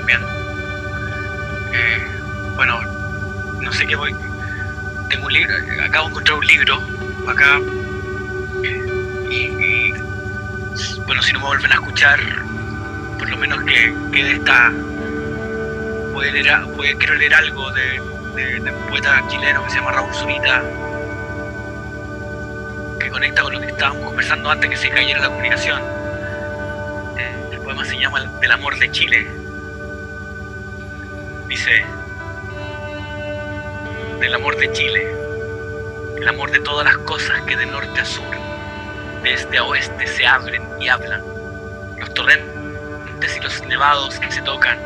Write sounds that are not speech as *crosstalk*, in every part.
también. Eh, bueno, no sé qué voy. Tengo un libro, acabo de encontrar un libro acá. Y, bueno, si no me vuelven a escuchar, por lo menos que quede esta. Voy leer, a- quiero leer algo de, de- de un poeta chileno que se llama Raúl Zurita, que conecta con lo que estábamos conversando antes que se cayera la comunicación. Eh, el poema se llama Del amor de Chile. Dice, del amor de Chile, el amor de todas las cosas que de norte a sur, de este a oeste se abren y hablan, los torrentes y los nevados que se tocan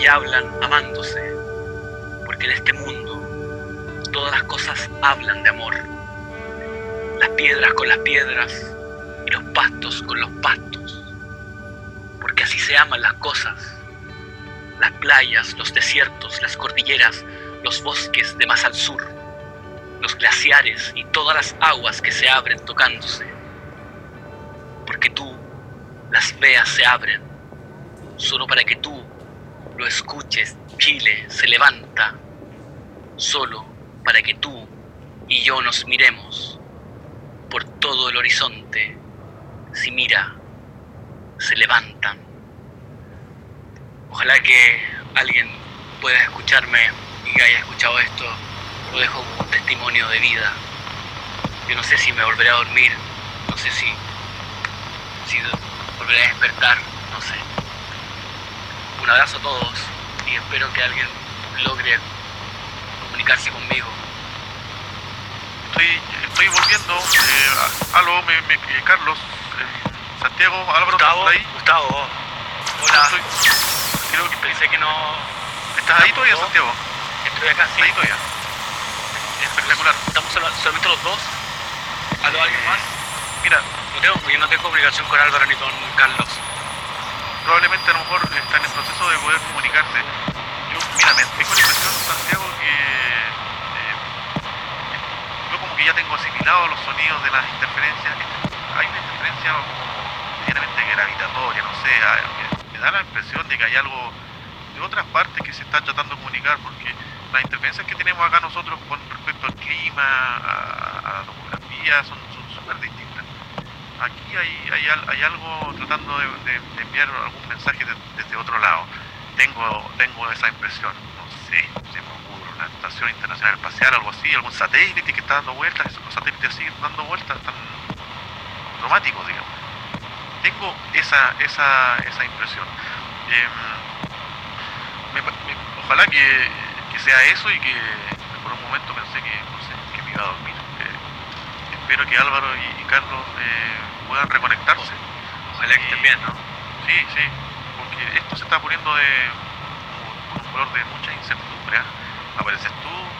y hablan amándose, porque en este mundo todas las cosas hablan de amor, las piedras con las piedras y los pastos con los pastos, porque así se aman las cosas las playas, los desiertos, las cordilleras, los bosques de más al sur, los glaciares y todas las aguas que se abren tocándose. Porque tú las veas se abren, solo para que tú lo escuches. Chile se levanta, solo para que tú y yo nos miremos por todo el horizonte. Si mira, se levantan. Ojalá que alguien pueda escucharme y que haya escuchado esto. Lo dejo como un testimonio de vida. Yo no sé si me volveré a dormir, no sé si, si volveré a despertar, no sé. Un abrazo a todos y espero que alguien logre comunicarse conmigo. Estoy, estoy volviendo. Eh, aló, me, me- Carlos, eh, Santiago, Álvaro, ¿estás por ahí? Gustavo, hola. Estoy- creo que Pensé que no. ¿Estás ahí todavía, Santiago? Estoy acá, sí. ¿Estás ahí todavía? Espectacular. Estamos sola- solamente los dos. ¿Aló, alguien más? Mira, No tengo, yo no tengo comunicación con Álvaro ni con Carlos. probablemente a lo mejor está en el proceso de poder comunicarse. Yo, mira, me tengo la impresión, Santiago, que eh, yo como que ya tengo asimilado los sonidos de las interferencias. Hay una interferencia como medianamente gravitatoria, no sé, me la impresión de que hay algo de otras partes que se están tratando de comunicar, porque las interferencias que tenemos acá nosotros con respecto al clima, a, a la topografía, son súper distintas aquí hay, hay, al- hay algo tratando de, enviar algún mensaje de- desde otro lado. Tengo, tengo esa impresión. No sé, se me ocurre una estación internacional espacial, algo así, algún satélite que está dando vueltas, los satélites siguen dando vueltas, están automáticos, digamos. Tengo esa, esa, esa impresión. Em, me pa- me- ojalá que, que sea eso y que por un momento pensé que, no sé, que me iba a dormir. Eh, espero que Álvaro y, y Carlos eh, puedan reconectarse. Ojalá que estén bien, ¿no? Sí, sí, porque esto se está poniendo de con un color de mucha incertidumbre. ¿ah? Apareces tú,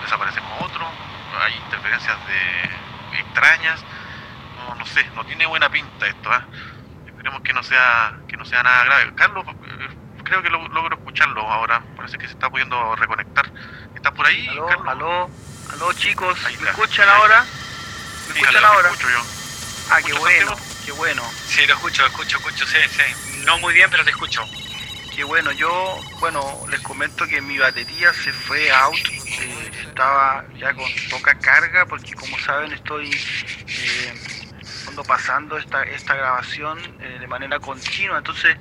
desaparecemos otro, hay interferencias de extrañas. No, no sé, no tiene buena pinta esto. ¿ah? Esperemos que no sea que no sea nada grave. Carlos, eh, creo que lo- logro escucharlo ahora. Parece que se está pudiendo reconectar. ¿Estás por ahí, Aló, Carlos? aló, aló chicos, Ahí ¿me está, escuchan ahí ahora? Sí, ¿Me escuchan ahora? escucho yo. Ah, qué ¿Escuchas, bueno, Santiago? qué bueno, Sí, lo escucho, escucho, escucho, sí, sí. No muy bien, pero te escucho. qué bueno. Yo, bueno, les comento que mi batería se fue out, eh, estaba ya con poca carga porque como saben estoy eh, ando pasando esta, esta grabación eh, de manera continua, entonces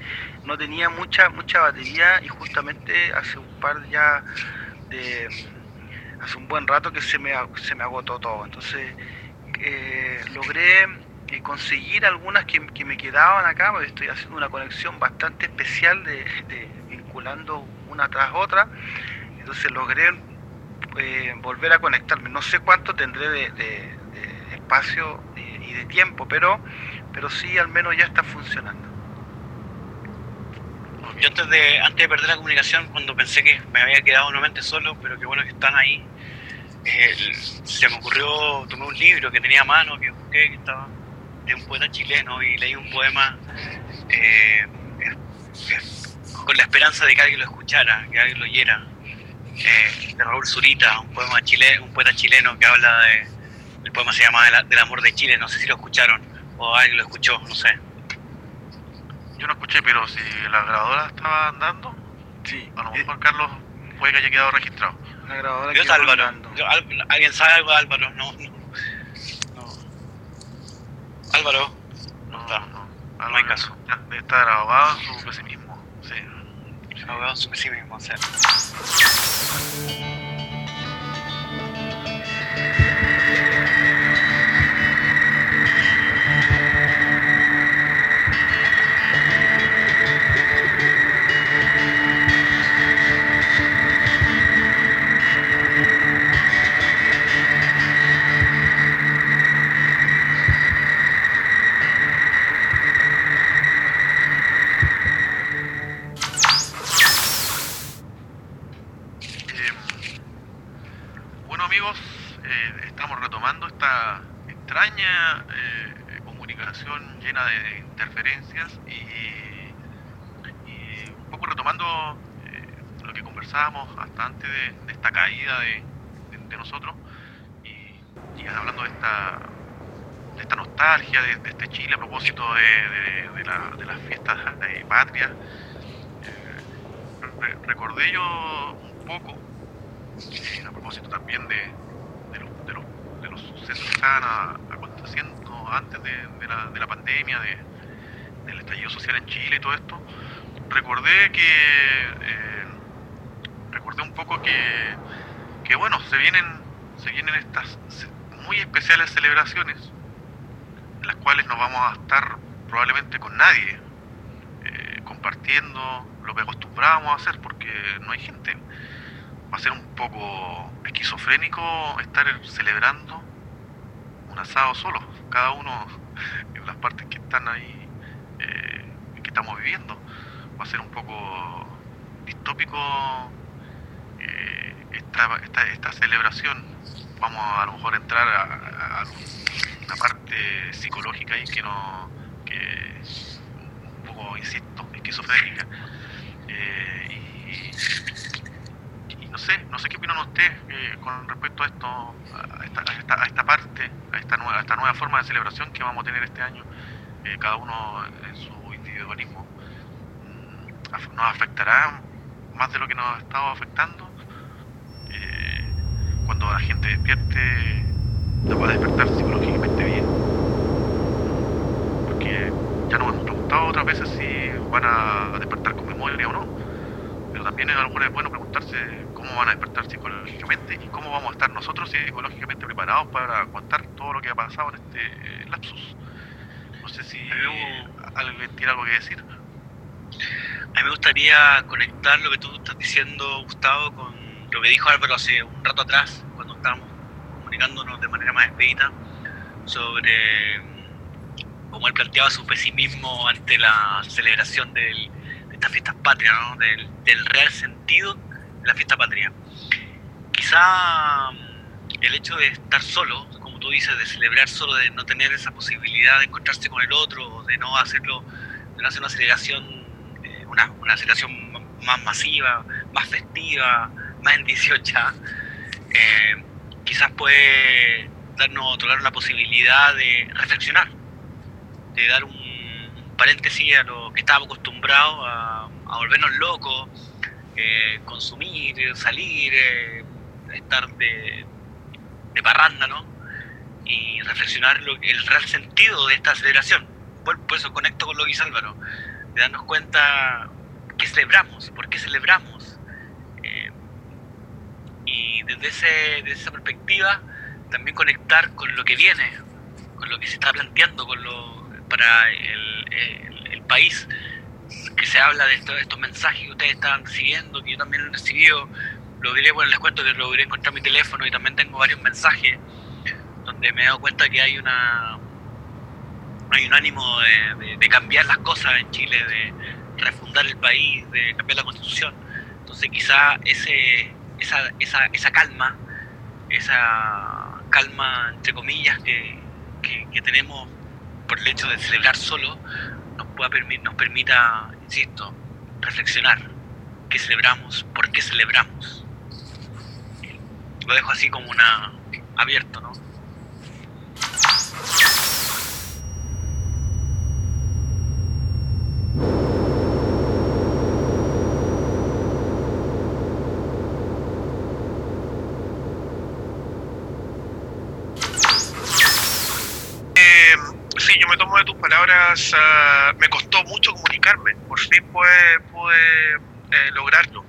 no tenía mucha mucha batería y justamente hace un par ya de hace un buen rato que se me, se me agotó todo. Entonces eh, logré eh, conseguir algunas que, me quedaban acá, estoy haciendo una conexión bastante especial de, vinculando una tras otra. Entonces logré volver a conectarme. No sé cuánto tendré de, espacio y de tiempo, pero, pero sí al menos ya está funcionando. Yo antes de, antes de perder la comunicación, cuando pensé que me había quedado nuevamente solo, pero qué bueno que están ahí, se me ocurrió, tomé un libro que tenía a mano, que busqué, que estaba de un poeta chileno, y leí un poema eh, con la esperanza de que alguien lo escuchara, que alguien lo oyera, eh, de Raúl Zurita, un, poema chile, un poeta chileno que habla de, el poema se llama Del amor de Chile, no sé si lo escucharon, o alguien lo escuchó, no sé. Yo no escuché, pero si la grabadora estaba andando, sí. a lo mejor Carlos puede que haya quedado registrado. La grabadora Yo Álvaro. ¿Alguien sabe algo de Álvaro? No, no. Álvaro. No, está. No, no hay caso. Estar ahogado en su pesimismo. Sí. Ahogado en su pesimismo, sí. Hasta antes de, esta caída de, nosotros y, hablando de esta, de esta nostalgia, de, este Chile a propósito de, las fiestas de patria. Eh, recordé yo un poco, eh, a propósito también de, los, sucesos que estaban aconteciendo antes de, la, pandemia, del estallido social en Chile y todo esto, recordé que eh, recordé un poco que, que bueno, se vienen, se vienen estas muy especiales celebraciones en las cuales no vamos a estar probablemente con nadie eh, compartiendo lo que acostumbrábamos a hacer porque no hay gente. Va a ser un poco esquizofrénico estar celebrando un asado solo, cada uno en las partes que están ahí, eh, que estamos viviendo. Va a ser un poco distópico esta, esta, celebración, vamos a, lo mejor entrar a, una parte psicológica ahí que no, un poco, insisto, esquizofrénica. Eh, y, sé, no sé qué opinan ustedes eh, con respecto a esto, a esta, parte, a esta, nueva, esta nueva forma de celebración que vamos a tener este año, eh, cada uno en su individualismo. Mm, ¿Nos afectará más de lo que nos ha estado afectando? cuando la gente despierte, la va a despertar psicológicamente bien. Porque ya nos hemos preguntado otras veces si van a despertar con memoria o no. Pero también a lo mejor es bueno preguntarse cómo van a despertar psicológicamente y cómo vamos a estar nosotros psicológicamente preparados para aguantar todo lo que ha pasado en este lapsus. No sé si alguien tiene algo que decir. A mí me gustaría conectar lo que tú estás diciendo, Gustavo, con lo que dijo Álvaro hace un rato atrás, cuando estábamos comunicándonos de manera más expedita, sobre mm, cómo él planteaba su pesimismo ante la celebración de estas fiestas patrias, del, real sentido la fiesta patria. Quizá mm, el hecho de estar solo, como tú dices, de celebrar solo, de no tener esa posibilidad de encontrarse con el otro, de no hacerlo, de no hacer una celebración, eh, una, una celebración más masiva, más festiva, más en 18, eh, quizás puede darnos otorgar la posibilidad de reflexionar, de dar un, paréntesis a lo que estábamos acostumbrados a, volvernos locos, eh, consumir, salir, eh, estar de, de parranda, ¿no? Y reflexionar lo, el real sentido de esta celebración. Por, eso conecto con lo que dice Álvaro, de darnos cuenta qué celebramos, por qué celebramos, y y desde, ese, esa perspectiva también conectar con lo que viene, con lo que se está planteando con lo, para el, el, país, que se habla de, esto, de estos mensajes que ustedes están siguiendo, que yo también he recibido, lo diré, bueno, les cuento que logré encontrar mi teléfono y también tengo varios mensajes donde me he dado cuenta que hay una hay un ánimo de, cambiar las cosas en Chile, de refundar el país, de cambiar la constitución. Entonces quizá ese, esa, esa, esa calma, esa calma entre comillas que, que, tenemos por el hecho de celebrar solo, nos, pueda nos permita, insisto, reflexionar qué celebramos, por qué celebramos. Lo dejo así como una abierto, ¿no? Ah, me costó mucho comunicarme, por fin pude, pude eh, lograrlo.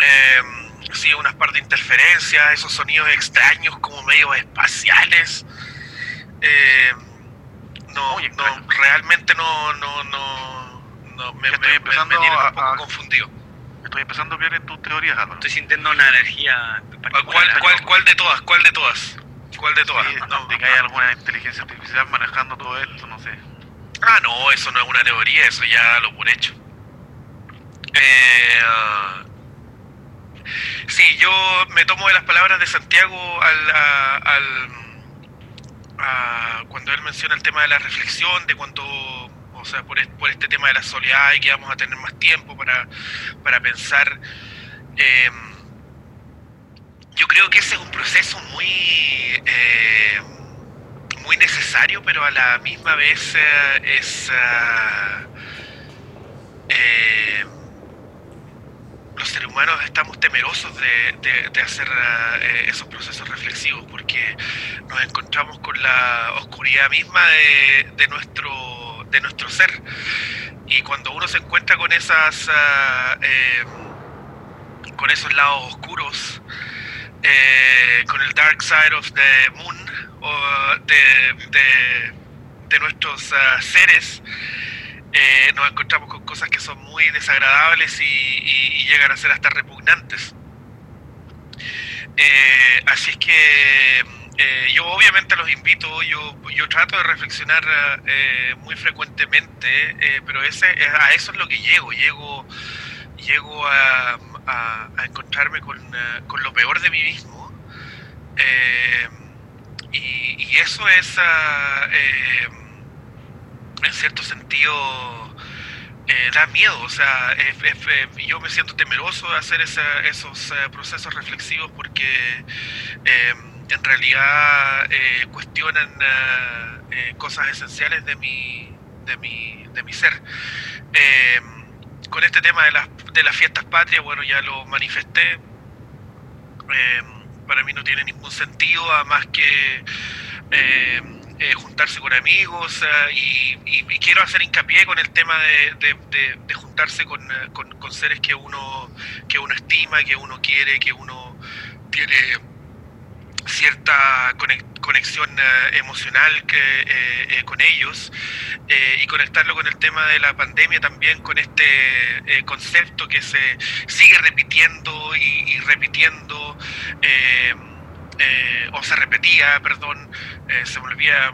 Eh, sí, unas par de interferencias, esos sonidos extraños como medio espaciales. Eh, no, no, realmente no, no, no, me, estoy empezando a, un poco confundido. Estoy empezando a ver en tus teorías, Estoy sintiendo una energía. ¿Cuál, cuál, cuál de todas? ¿Cuál de todas? ¿Cuál de todas? no, de que hay alguna inteligencia artificial manejando todo esto, no sé. Ah, no, eso no es una teoría, eso ya lo por hecho. Eh, sí, yo me tomo de las palabras de Santiago al, al cuando él menciona el tema de la reflexión, de cuando, o sea, por, por este tema de la soledad y que vamos a tener más tiempo para, para pensar. Eh, yo creo que ese es un proceso muy, eh, muy necesario, pero a la misma vez eh, es... Eh, los seres humanos estamos temerosos de, hacer esos procesos reflexivos porque nos encontramos con la oscuridad misma de, nuestro, de nuestro ser. Y cuando uno se encuentra con esas... con esos lados oscuros, eh, con el Dark Side of the Moon, o de, de, nuestros ah, seres, eh, nos encontramos con cosas que son muy desagradables y, llegan a ser hasta repugnantes. Eh, así es que yo obviamente los invito, yo, yo trato de reflexionar muy frecuentemente, pero ese, a eso es lo que llego, llego, llego a a, encontrarme con, eh, con, lo peor de mí mismo. Eh, y, eso es, ah, eh, en cierto sentido, da miedo. O sea, yo me siento temeroso de hacer esos procesos reflexivos porque en realidad cuestionan cosas esenciales de mi, de mi, de mi ser con este tema de las, de las fiestas patrias, bueno, ya lo manifesté. Eh, para mí no tiene ningún sentido, a más que eh, eh, juntarse con amigos y, quiero hacer hincapié con el tema de, juntarse con, con, seres que uno, que uno estima, que uno quiere, que uno tiene cierta conexión eh, emocional que, eh, eh, con ellos y conectarlo con el tema de la pandemia también con este concepto que se sigue repitiendo y, repitiendo o se repetía, perdón, se volvía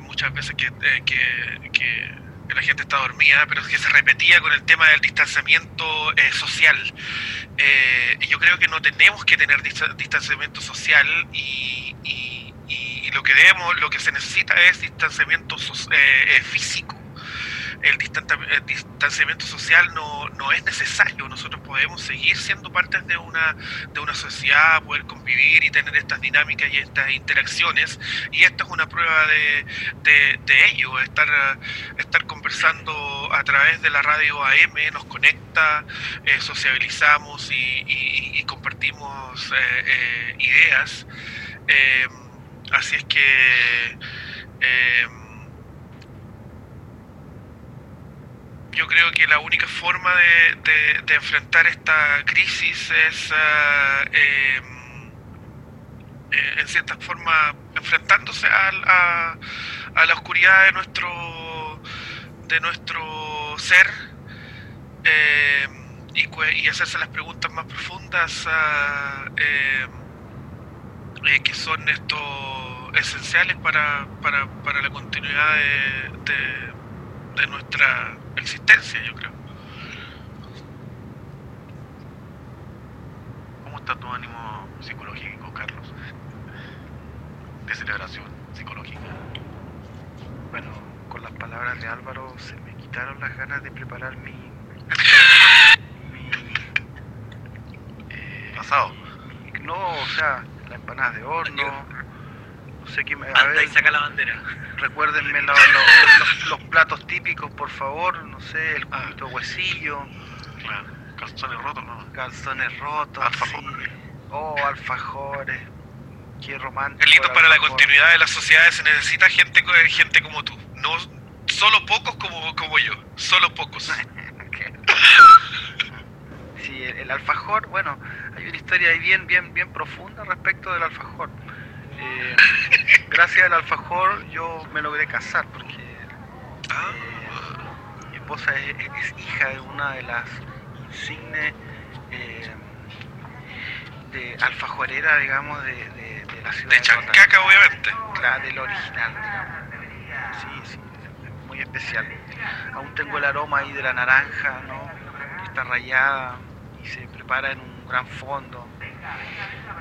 muchas veces que, que la gente está dormida, pero que se repetía con el tema del distanciamiento social. Eh, yo creo que no tenemos que tener distanciamiento social y, lo que debemos, lo que se necesita es distanciamiento eh, eh, físico el, distanciamiento social no, no, es necesario. Nosotros podemos seguir siendo parte de una, de una sociedad, poder convivir y tener estas dinámicas y estas interacciones. Y esta es una prueba de, de, ello. Estar, estar conversando a través de la radio AM nos conecta, eh, sociabilizamos y, compartimos eh, eh, ideas. así es que yo creo que la única forma de, enfrentar esta crisis es eh, em, en cierta forma enfrentándose a, a, la oscuridad de nuestro de nuestro ser eh, y, hacerse las preguntas más profundas ah, eh, eh, que son estos esenciales para, para, para la continuidad de, de nuestra existencia, yo creo. ¿Cómo está tu ánimo psicológico, Carlos? De celebración psicológica. Bueno, con las palabras de Álvaro se me quitaron las ganas de preparar mi. mi. Eh, Pasado. no, o sea, la empanada de horno. Sé qué me. A Anda y ver, saca la bandera. recuérdenme lo- lo- los, los platos típicos, por favor. No sé, el Ah. cubito de huesillo, Claro. Calzones rotos, ¿no? calzones rotos. Alfajores. sí. Oh, alfajores. Qué romántico. Carlitos, para la continuidad de las sociedades se necesita gente, co- gente como tú. No solo pocos como, como yo, solo pocos. *laughs* Sí, el, el alfajor, bueno, hay una historia ahí bien, bien, bien profunda respecto del alfajor. Eh, gracias al alfajor yo me logré casar porque eh, mi esposa es, es hija de una de las insignes eh, de alfajorera, digamos, de, de- de la ciudad de. Chancaca, obviamente. Claro, del original, digamos. Sí, sí, muy especial. Aún tengo el aroma ahí de la naranja, ¿no? Que está rayada y se prepara en un gran fondo.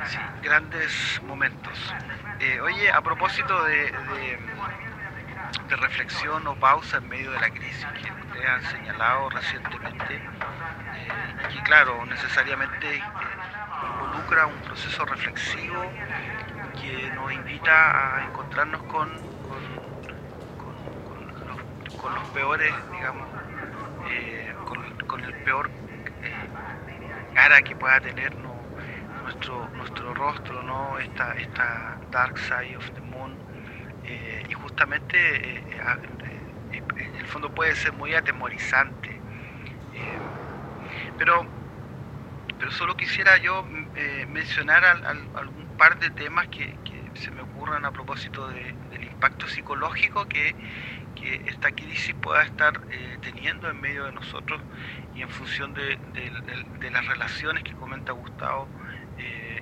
Sí, grandes momentos. Eh, oye, a propósito de, de, reflexión o pausa en medio de la crisis que ustedes han señalado recientemente, eh, que claro, necesariamente involucra un proceso reflexivo que nos invita a encontrarnos con, con, los, peores, digamos, eh, con, el peor cara que pueda tener ¿no? Nuestro, nuestro rostro, ¿no? esta, esta dark side of the moon. eh, y justamente eh, eh, en el fondo puede ser muy atemorizante. pero pero solo quisiera yo mm, mencionar al- al- algún par de temas que, se me ocurran a propósito de- del impacto psicológico que, que esta crisis pueda estar teniendo en medio de nosotros y en función de, de- de- las relaciones que comenta Gustavo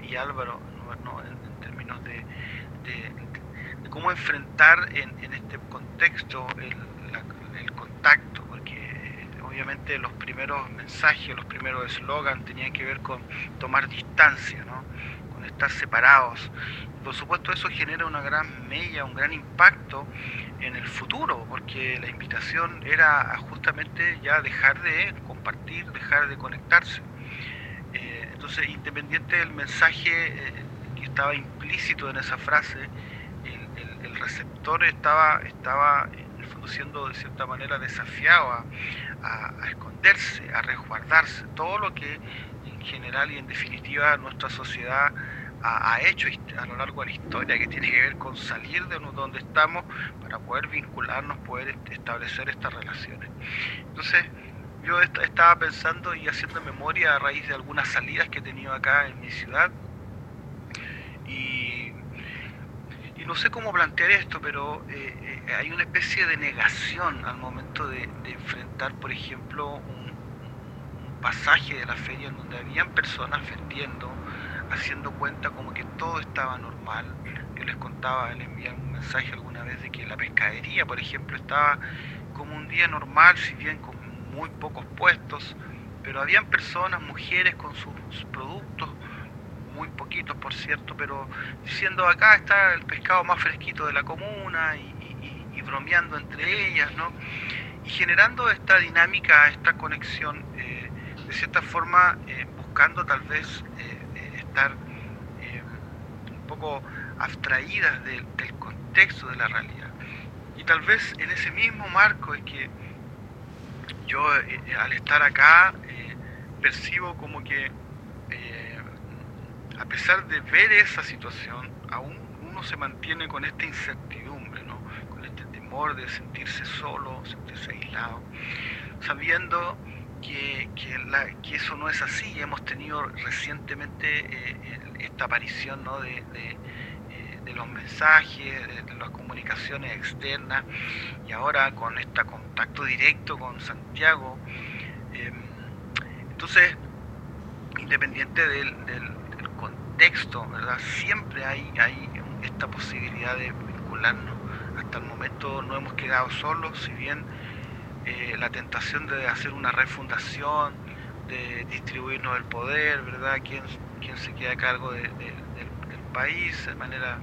y Álvaro ¿no? En, términos de, cómo enfrentar en, este contexto el, contacto, porque eh, obviamente los primeros mensajes, los primeros eslogans tenían que ver con tomar distancia, ¿no? con estar separados. Por supuesto eso genera una gran mella, un gran impacto en el futuro, porque la invitación era justamente ya dejar de compartir, dejar de conectarse. Entonces, independiente del mensaje eh, que estaba implícito en esa frase, el, receptor estaba, estaba en siendo de cierta manera desafiado a, a- esconderse, a resguardarse, todo lo que en general y en definitiva nuestra sociedad ha, hecho a lo largo de la historia, que tiene que ver con salir de donde estamos para poder vincularnos, poder est- establecer estas relaciones. Entonces, yo est- estaba pensando y haciendo memoria a raíz de algunas salidas que he tenido acá en mi ciudad y, y no sé cómo plantear esto, pero eh, eh, hay una especie de negación al momento de, enfrentar, por ejemplo, un, un pasaje de la feria en donde habían personas vendiendo, haciendo cuenta como que todo estaba normal. Yo les contaba, les envié un mensaje alguna vez de que la pescadería, por ejemplo, estaba como un día normal, si bien con muy pocos puestos, pero habían personas, mujeres con sus productos, muy poquitos por cierto, pero diciendo acá está el pescado más fresquito de la comuna y, bromeando entre ellas, ¿no? Y generando esta dinámica, esta conexión, eh, de cierta forma eh, buscando tal vez eh, estar un poco abstraídas del contexto de la realidad. Y tal vez en ese mismo marco es que yo eh, al estar acá eh, percibo como que eh, a pesar de ver esa situación, aún uno se mantiene con esta incertidumbre, ¿no? con este temor de sentirse solo, sentirse aislado, sabiendo que, que eso no es así. Hemos tenido recientemente esta aparición ¿no? de, eh, los mensajes, de, las comunicaciones externas y ahora con este contacto directo con Santiago. Em, entonces, independiente del, contexto, ¿verdad? siempre hay, hay esta posibilidad de vincularnos. Hasta el momento no hemos quedado solos, si bien eh, la tentación de hacer una refundación, de distribuirnos el poder, ¿verdad? ¿Quién, quién se queda a cargo del, país de manera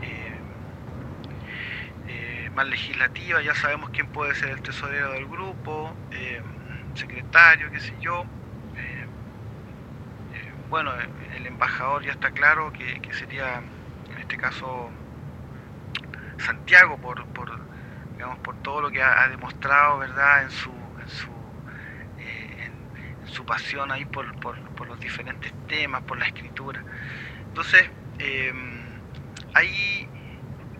eh, eh, más legislativa? Ya sabemos quién puede ser el tesorero del grupo, secretario, qué sé yo. bueno, el embajador ya está claro que, sería, en este caso, Santiago, por, por, digamos, por todo lo que ha, demostrado, ¿verdad?, en su, en su, eh, su pasión ahí por, los diferentes temas, por la escritura. Entonces, em, hay,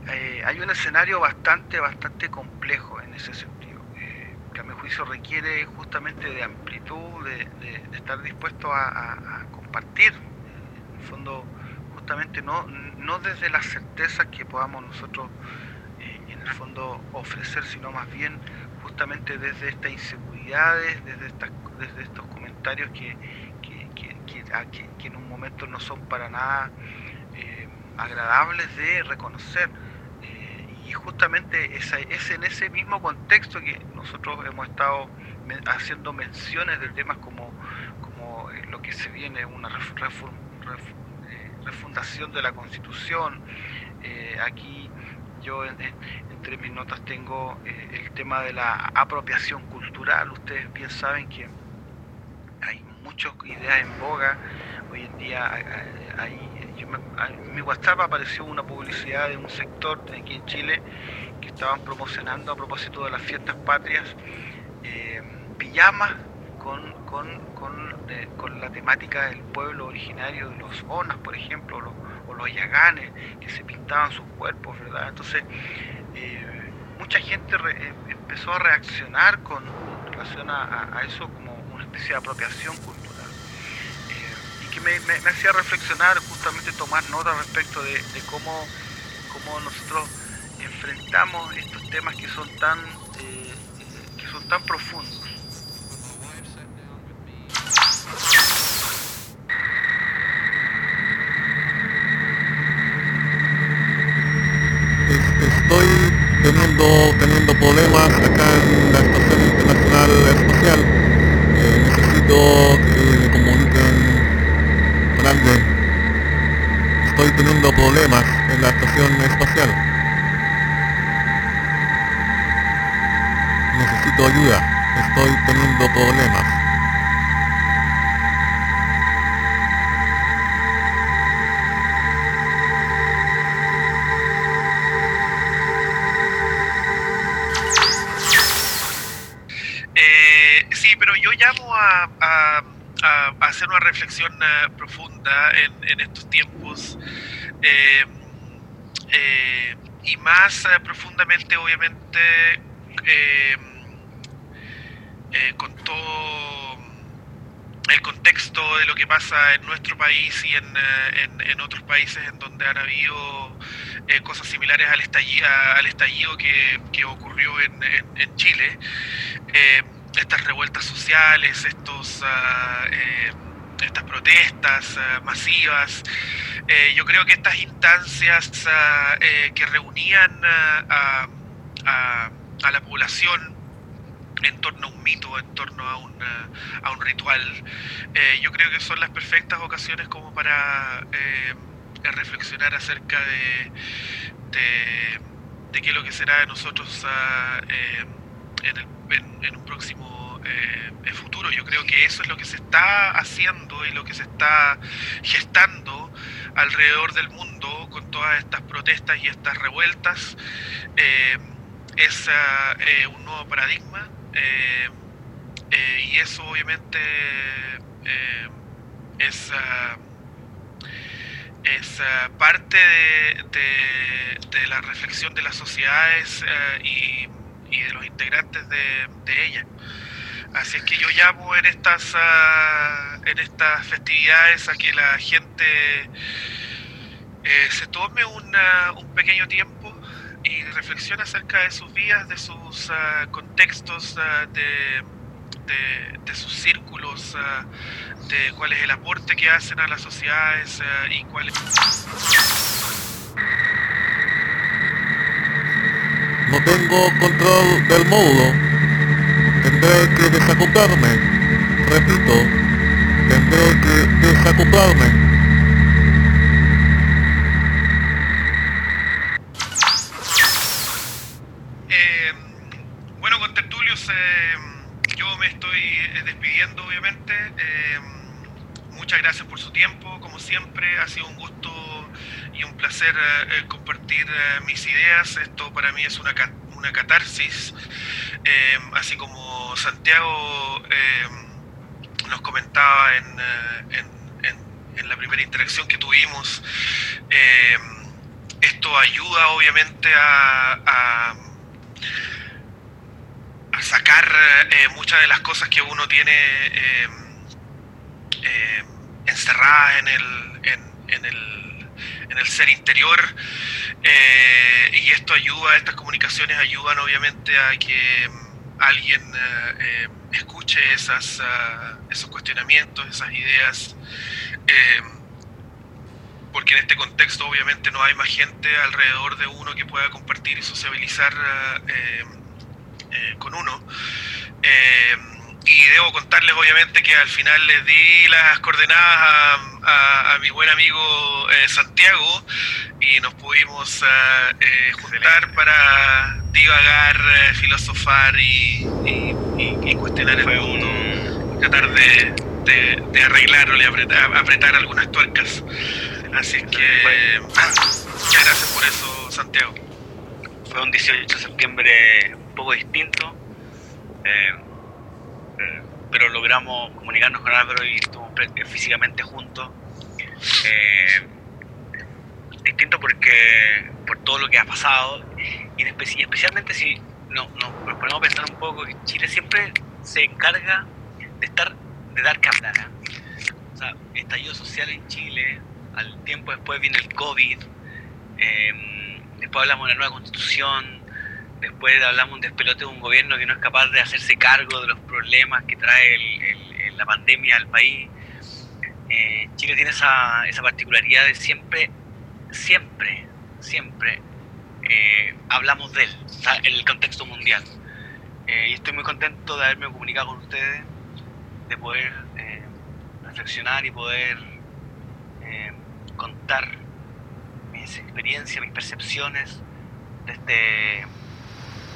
eh, hay un escenario bastante, bastante complejo en ese sentido, eh, que a mi juicio requiere justamente de amplitud, de, estar dispuesto a, compartir, en el fondo, justamente no, no desde las certezas que podamos nosotros en el fondo ofrecer, sino más bien justamente desde estas inseguridades, desde, estas, desde estos comentarios que, que, en un momento no son para nada eh, agradables de reconocer. Eh, y justamente es, en ese mismo contexto que nosotros hemos estado haciendo menciones de temas como, como eh, lo que se viene, una refundación de la Constitución. aquí yo entre mis notas tengo eh, el tema de la apropiación cultural. Ustedes bien saben que hay muchas ideas en boga. Hoy en día hay, en mi WhatsApp apareció una publicidad de un sector aquí en Chile que estaban promocionando a propósito de las fiestas patrias eh, pijamas con, con, con, con, la temática del pueblo originario de los Onas, por ejemplo, o los Yaganes, que se pintaban sus cuerpos, ¿verdad? Entonces, eh, mucha gente eh, empezó a reaccionar con relación a, eso como una especie de apropiación cultural. Eh, que me, hacía reflexionar, justamente tomar nota respecto de, cómo, cómo, nosotros enfrentamos estos temas que son tan, que son tan profundos. Reflexión eh, profunda en, estos tiempos eh, eh, y más profundamente obviamente con todo el contexto de lo que pasa en nuestro país y en, otros países en donde han habido cosas similares al estallido, al estallido que, ocurrió en, Chile estas revueltas sociales, estos, ah, estas protestas ah, masivas. Eh, yo creo que estas instancias ah, eh, que reunían a, la población en torno a un mito, en torno a un, a un ritual, yo creo que son las perfectas ocasiones como para reflexionar acerca de, de, qué es lo que será de nosotros en el en, un próximo eh, futuro. Yo creo que eso es lo que se está haciendo y lo que se está gestando alrededor del mundo con todas estas protestas y estas revueltas. Eh, es eh, un nuevo paradigma y eso obviamente es parte de, la reflexión de las sociedades y y de los integrantes de, ella. Así es que yo llamo en estas, ah, en estas festividades a que la gente eh, se tome un pequeño tiempo y reflexione acerca de sus vidas, de sus ah, contextos, ah, de, de- sus círculos, de cuál es el aporte que hacen a las sociedades y cuál es... No tengo control del módulo. Tendré que desacoplarme. Repito, tendré que desacoplarme. Eh, bueno, con Tertulius, eh, yo me estoy eh, despidiendo, obviamente. Eh, muchas gracias por su tiempo, como siempre. Ha sido un gusto y un placer eh, eh, compartir mis ideas. Esto para mí es una, una catarsis. Eh, así como Santiago eh, nos comentaba en, eh, en- la primera interacción que tuvimos. esto ayuda obviamente a, a- sacar muchas de las cosas que uno tiene encerradas en el, en el, en el ser interior. Eh, y esto ayuda, estas comunicaciones ayudan obviamente a que mm, alguien eh, eh, escuche esas, ah, esos cuestionamientos, esas ideas. porque en este contexto obviamente no hay más gente alrededor de uno que pueda compartir y sociabilizar eh, con uno. Eh, y debo contarles obviamente que al final les di las coordenadas a, a- a mi buen amigo eh, Santiago y nos pudimos ah, eh, juntar para divagar, eh, filosofar y, y- y- y cuestionar el mundo, tratar de, de- de arreglar o de apretar, apretar algunas tuercas. Así que muchas gracias por eso, Santiago. Fue un 18 de septiembre un poco distinto, eh, eh, pero logramos comunicarnos con Álvaro y estuvimos pre- físicamente juntos. Eh, distinto porque por todo lo que ha pasado y, en espe- y especialmente si no, no, nos ponemos a pensar un poco que Chile siempre se encarga de estar de dar que hablar. ¿ah? O sea, estallido social en Chile, al tiempo después viene el COVID, eh, después hablamos de la nueva constitución, después hablamos del pelote de un gobierno que no es capaz de hacerse cargo de los problemas que trae la pandemia al país. Eh, Chile tiene esa, particularidad de siempre, siempre, siempre eh, hablamos de él, el contexto mundial. Eh, y estoy muy contento de haberme comunicado con ustedes, de poder reflexionar y poder contar mis experiencias, mis percepciones de, este,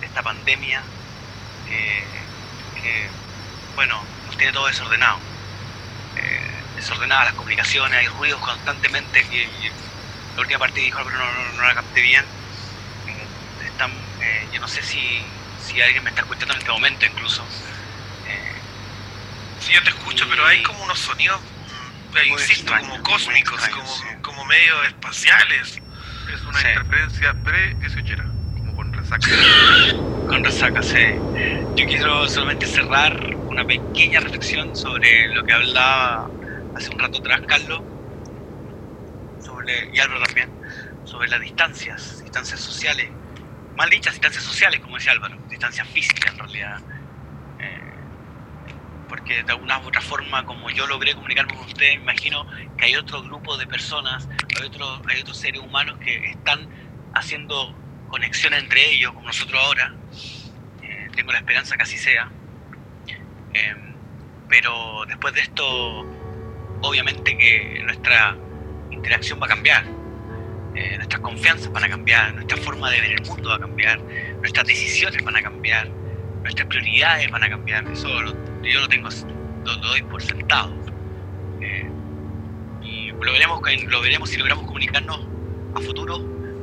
esta pandemia que, que, bueno, nos tiene todo desordenado. Eh, desordenadas las comunicaciones, hay ruidos constantemente que la última parte dijo, pero no, no, no la capté bien. Eh, están, eh, yo no sé si, si alguien me está escuchando en este momento incluso. Eh, Sí, yo te escucho, pero hay como unos sonidos, mm, eh, insisto, como cósmicos, como, sí. como medio espaciales. Es una Sí. interferencia pre-18, como con resaca. Con resaca, sí. Yo quiero solamente cerrar una pequeña reflexión sobre lo que hablaba hace un rato atrás Carlos, sobre, y Álvaro también, sobre las distancias, distancias sociales, mal dichas distancias sociales, como decía Álvaro, distancias físicas en realidad. Eh, porque de alguna u otra forma, como yo logré comunicarme con ustedes, imagino que hay otro grupo de personas, hay, hay otros seres humanos que están haciendo conexiones entre ellos, como nosotros ahora. Eh, tengo la esperanza que así sea. Eh, pero después de esto, obviamente que nuestra interacción va a cambiar. Eh, nuestras confianzas van a cambiar, nuestra forma de ver el mundo va a cambiar, nuestras decisiones van a cambiar, nuestras prioridades van a cambiar. Eso lo- yo lo tengo, lo, doy por sentado. Eh, y lo veremos, lo veremos si logramos comunicarnos a futuro,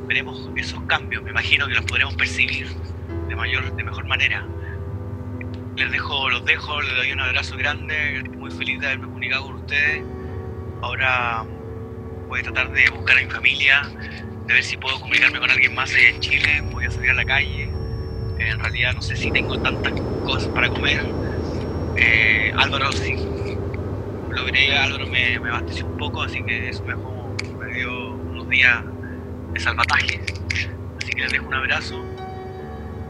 veremos esos cambios. Me imagino que los podremos percibir de mayor, de mejor manera. Les dejo, los dejo, les doy un abrazo grande, estoy muy feliz de haberme comunicado con ustedes. Ahora voy a tratar de buscar a mi familia, de ver si puedo comunicarme con alguien más allá en Chile, voy a salir a la calle. Eh, en realidad no sé si tengo tantas cosas para comer. Eh, Álvaro sí logré, Álvaro me, me abasteció un poco, así que eso me, me dio unos días de salvataje. Así que les dejo un abrazo.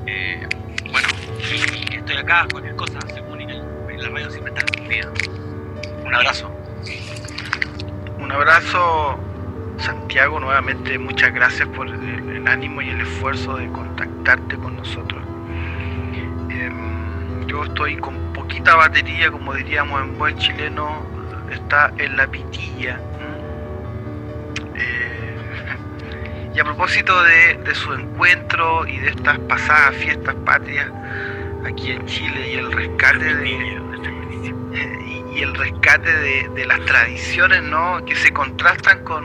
Eh, bueno, y estoy acá, cualquier cosa, se comunican. La radio siempre está escondida. Un abrazo. Un abrazo, Santiago, nuevamente muchas gracias por el, ánimo y el esfuerzo de contactarte con nosotros. Em, yo estoy con poquita batería, como diríamos en buen chileno, está en la pitilla. ¿m? Eh, y a propósito de, de su encuentro y de estas pasadas fiestas patrias aquí en Chile y el rescate de, y, y el rescate de, de las tradiciones ¿no? que se contrastan con,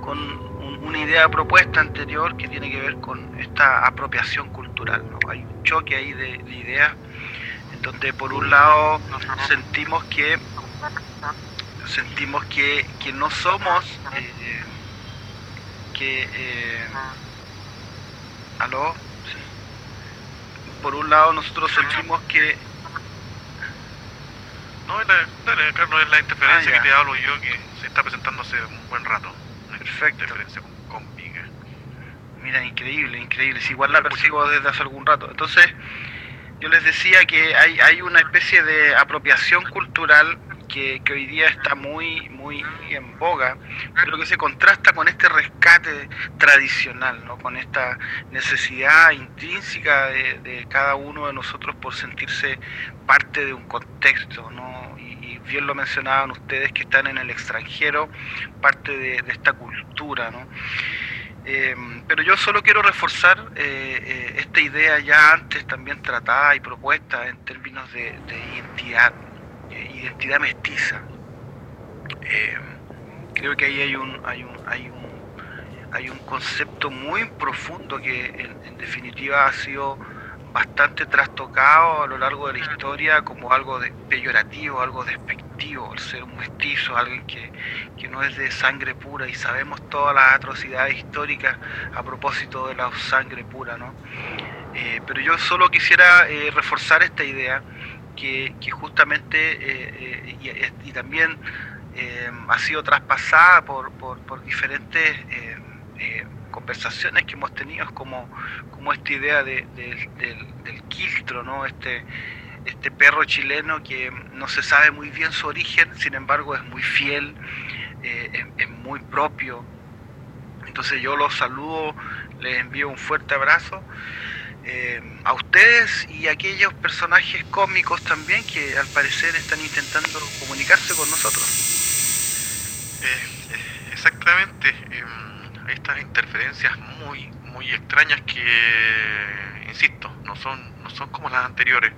con un- una idea propuesta anterior que tiene que ver con esta apropiación cultural. ¿no? Hay un choque ahí de, de ideas en donde por un lado sentimos que sentimos que, que no somos eh, que eh, aló Sí. por un lado nosotros sentimos que No, es la, dale, Carlos, es la interferencia Ah, que te hablo yo que se está presentando hace un buen rato. Perfecto. interferencia con, con Viga. Mira, increíble, increíble. Si igual la persigo desde hace algún rato. Entonces, yo les decía que hay, hay una especie de apropiación cultural que, hoy día está muy, muy en boga, pero que se contrasta con este rescate tradicional, ¿no? con esta necesidad intrínseca de, cada uno de nosotros por sentirse parte de un contexto, ¿no? y, bien lo mencionaban ustedes que están en el extranjero, parte de, esta cultura. ¿no? Eh, pero yo solo quiero reforzar eh, eh, esta idea ya antes también tratada y propuesta en términos de, de identidad, identidad mestiza. Eh, creo que ahí hay un, hay un, hay un, hay un concepto muy profundo que en, definitiva ha sido bastante trastocado a lo largo de la historia como algo de peyorativo, algo despectivo, el ser un mestizo, alguien que, que no es de sangre pura y sabemos todas las atrocidades históricas a propósito de la sangre pura, ¿no? Eh, pero yo solo quisiera eh, reforzar esta idea que, justamente eh, eh, y, también eh, ha sido traspasada por, diferentes conversaciones que hemos tenido como, como esta idea de, de- del, quiltro, ¿no? Este, este perro chileno que no se sabe muy bien su origen, sin embargo es muy fiel, es muy propio. Entonces yo los saludo, les envío un fuerte abrazo eh, a ustedes y a aquellos personajes cómicos también que al parecer están intentando comunicarse con nosotros. Eh, eh, exactamente. em, estas interferencias muy, muy extrañas que, insisto, no son, no son como las anteriores.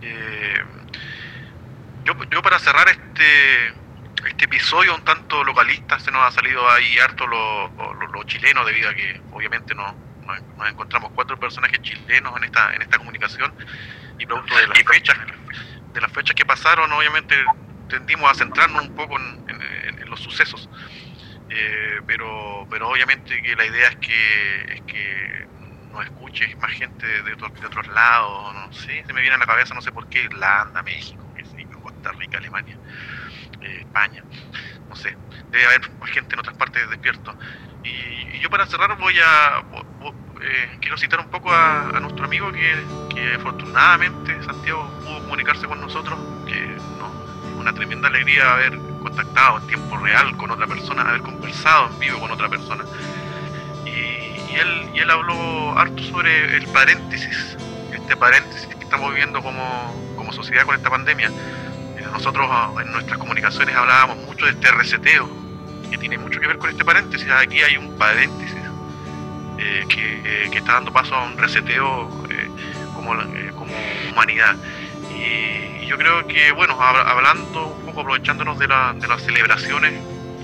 Eh, yo, yo para cerrar este, este episodio un tanto localista, se nos ha salido ahí harto lo, lo- lo chileno, debido a que obviamente no, nos, nos encontramos cuatro personajes chilenos en esta, en esta comunicación y producto de las fechas, de las fechas que pasaron, obviamente tendimos a centrarnos un poco en, en- en los sucesos. Eh, pero, pero obviamente que la idea es que, es que nos escuche más gente de, otros- de otros lados, no sé, se me viene a la cabeza, no sé por qué, Irlanda, México, qué sé yo, Costa Rica, Alemania, eh, España, no sé, debe haber más gente en otras partes despierto. Y, y yo para cerrar voy a, eh, quiero citar un poco a, nuestro amigo que, que afortunadamente Santiago pudo comunicarse con nosotros, que es una tremenda alegría haber contactado en tiempo real con otra persona, haber conversado en vivo con otra persona. Y, él, él habló harto sobre el paréntesis, este paréntesis que estamos viviendo como, como sociedad con esta pandemia. Eh, Nosotros ah, en nuestras comunicaciones hablábamos mucho de este reseteo, que tiene mucho que ver con este paréntesis. Aquí hay un paréntesis eh, que, eh, que está dando paso a un reseteo eh, como, eh, como humanidad. Y, yo creo que, bueno, hab- hablando un poco, aprovechándonos de, la- de las celebraciones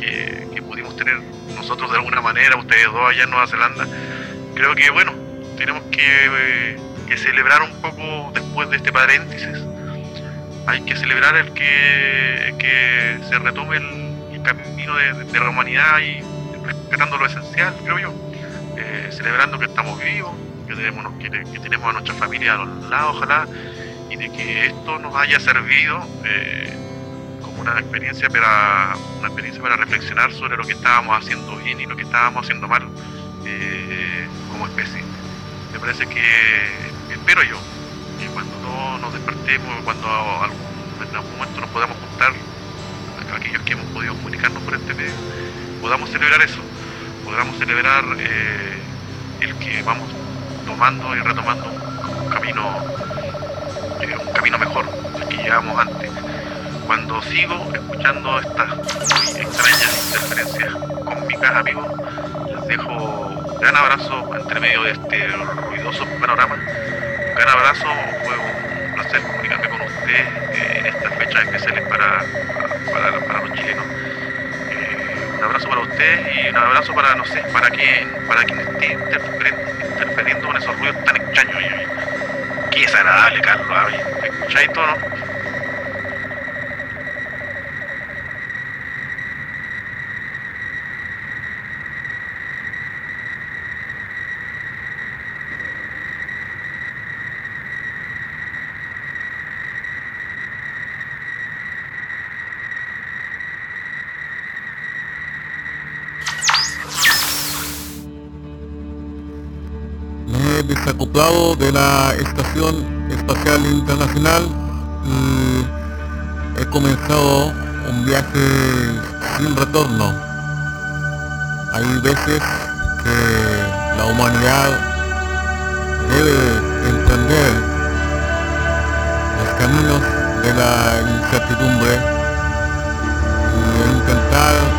que, pudimos tener nosotros de alguna manera, ustedes dos allá en Nueva Zelanda, creo que, bueno, tenemos que, celebrar un poco después de este paréntesis. Hay que celebrar el que, que se retome el, el camino de, de la humanidad y respetando lo esencial, creo yo. Eh, celebrando que estamos vivos, que tenemos, a nuestra familia a los lados, ojalá, y de que esto nos haya servido eh, como una experiencia para una experiencia para reflexionar sobre lo que estábamos haciendo bien y lo que estábamos haciendo mal eh, como especie. Me parece que espero yo que cuando no nos despertemos, cuando en algún momento nos podamos juntar, aquellos que hemos podido comunicarnos por este medio, podamos celebrar eso, podamos celebrar eh, el que vamos tomando y retomando un camino, eh, un camino mejor del que llevábamos antes. Cuando sigo escuchando estas extrañas interferencias con mis amigos, les dejo un gran abrazo entre medio de este ruidoso panorama. Un gran abrazo, fue un placer comunicarme con ustedes eh, en estas fechas especiales para, para, para los chilenos. Eh, un abrazo para ustedes y un abrazo para, no sé, para quien, para quien esté interfiriendo con esos ruidos tan extraños. Qué desagradable, Carlos. ¿Escucháis todo, no? Desacoplado de la Estación Espacial Internacional he comenzado un viaje sin retorno. Hay veces que la humanidad debe emprender los caminos de la incertidumbre y intentar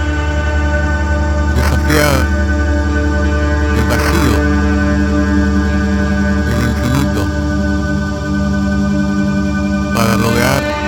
lugar.